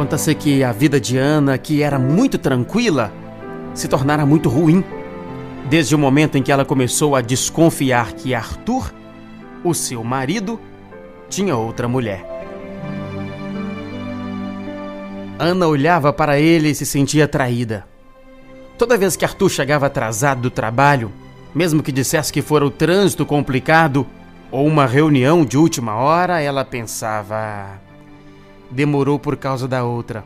Conta-se que a vida de Ana, que era muito tranquila, se tornara muito ruim. Desde o momento em que ela começou a desconfiar que Arthur, o seu marido, tinha outra mulher. Ana olhava para ele e se sentia traída. Toda vez que Arthur chegava atrasado do trabalho, mesmo que dissesse que fora o trânsito complicado ou uma reunião de última hora, ela pensava: demorou por causa da outra.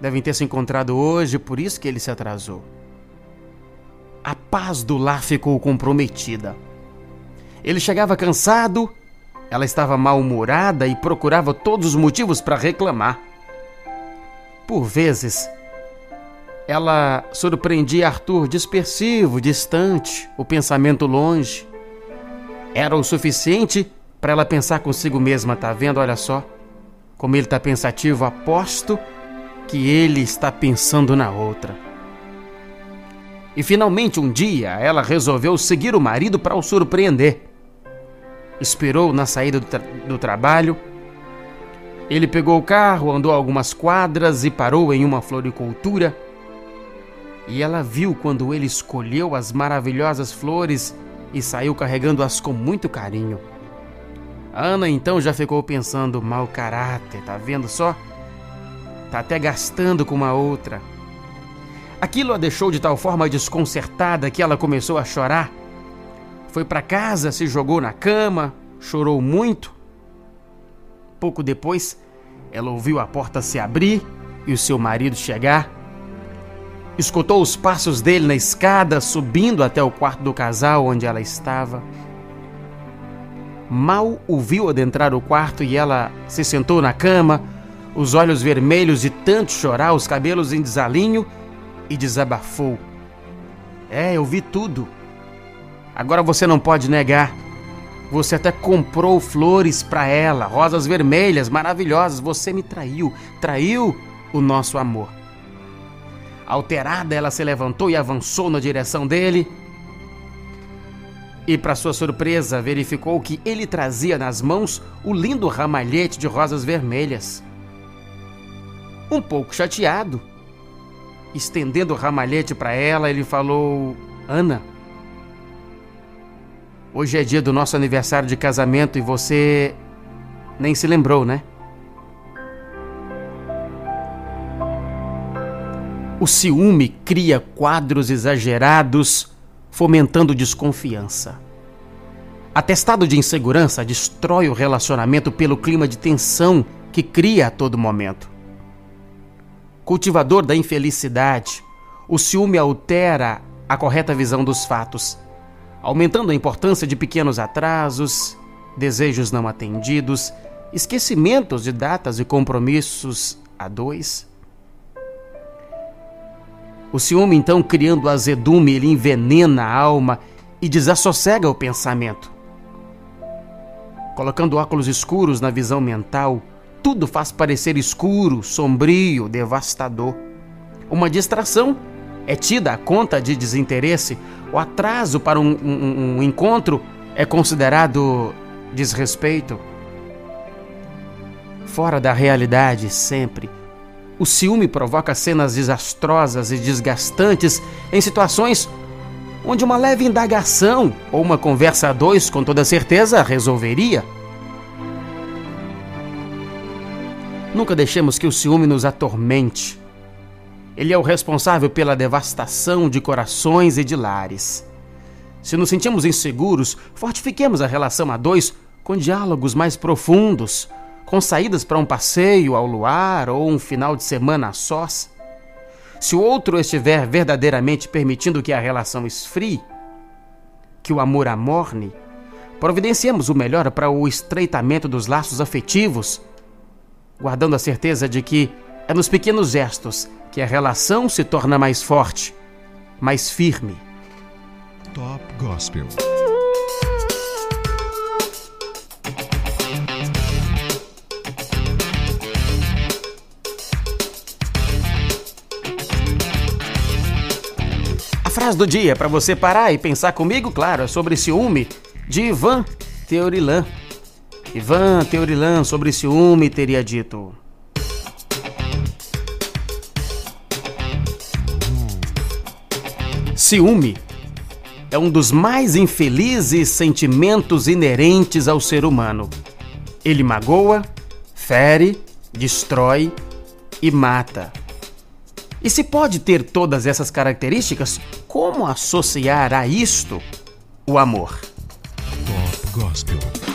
Devem ter se encontrado hoje, por isso que ele se atrasou. A paz do lar ficou comprometida. Ele chegava cansado, ela estava mal-humorada e procurava todos os motivos para reclamar. Por vezes, ela surpreendia Arthur dispersivo, distante, o pensamento longe. Era o suficiente para ela pensar consigo mesma, tá vendo? Olha só, como ele está pensativo, aposto que ele está pensando na outra. E finalmente um dia ela resolveu seguir o marido para o surpreender. Esperou na saída do, tra do trabalho ele pegou o carro, andou algumas quadras e parou em uma floricultura. E ela viu quando ele escolheu as maravilhosas flores e saiu carregando-as com muito carinho. Ana então já ficou pensando: mau caráter, tá vendo só? Tá até gastando com uma outra. Aquilo a deixou de tal forma desconcertada que ela começou a chorar. Foi para casa, se jogou na cama, chorou muito Pouco depois, ela ouviu a porta se abrir e o seu marido chegar. Escutou os passos dele na escada, subindo até o quarto do casal onde ela estava. Mal o viu adentrar o quarto e ela se sentou na cama, os olhos vermelhos de tanto chorar, os cabelos em desalinho, e desabafou. É, eu vi tudo. Agora você não pode negar. Você até comprou flores para ela, rosas vermelhas maravilhosas. Você me traiu, traiu o nosso amor. Alterada, ela se levantou e avançou na direção dele. E, para sua surpresa, verificou que ele trazia nas mãos o lindo ramalhete de rosas vermelhas. Um pouco chateado, estendendo o ramalhete para ela, ele falou: Ana, Hoje é dia do nosso aniversário de casamento e você nem se lembrou, né? O ciúme cria quadros exagerados, fomentando desconfiança. Atestado de insegurança destrói o relacionamento pelo clima de tensão que cria a todo momento. Cultivador da infelicidade, o ciúme altera a correta visão dos fatos aumentando a importância de pequenos atrasos, desejos não atendidos, esquecimentos de datas e compromissos a dois. O ciúme, então, criando azedume, ele envenena a alma e desassossega o pensamento. Colocando óculos escuros na visão mental, tudo faz parecer escuro, sombrio, devastador. Uma distração é tida a conta de desinteresse, o atraso para um, um, um encontro é considerado desrespeito. Fora da realidade, sempre. O ciúme provoca cenas desastrosas e desgastantes em situações onde uma leve indagação ou uma conversa a dois com toda certeza resolveria. Nunca deixemos que o ciúme nos atormente. Ele é o responsável pela devastação de corações e de lares. Se nos sentimos inseguros, fortifiquemos a relação a dois com diálogos mais profundos, com saídas para um passeio ao luar ou um final de semana a sós. Se o outro estiver verdadeiramente permitindo que a relação esfrie, que o amor amorne, providenciemos o melhor para o estreitamento dos laços afetivos, guardando a certeza de que é nos pequenos gestos que a relação se torna mais forte, mais firme. Top Gospel. frase do dia para você parar e pensar comigo, claro, é sobre ciúme de Ivan Teorilan. Ivan Teorilan sobre ciúme teria dito. Ciúme é um dos mais infelizes sentimentos inerentes ao ser humano. Ele magoa, fere, destrói e mata. E se pode ter todas essas características, como associar a isto o amor? Pop Gospel.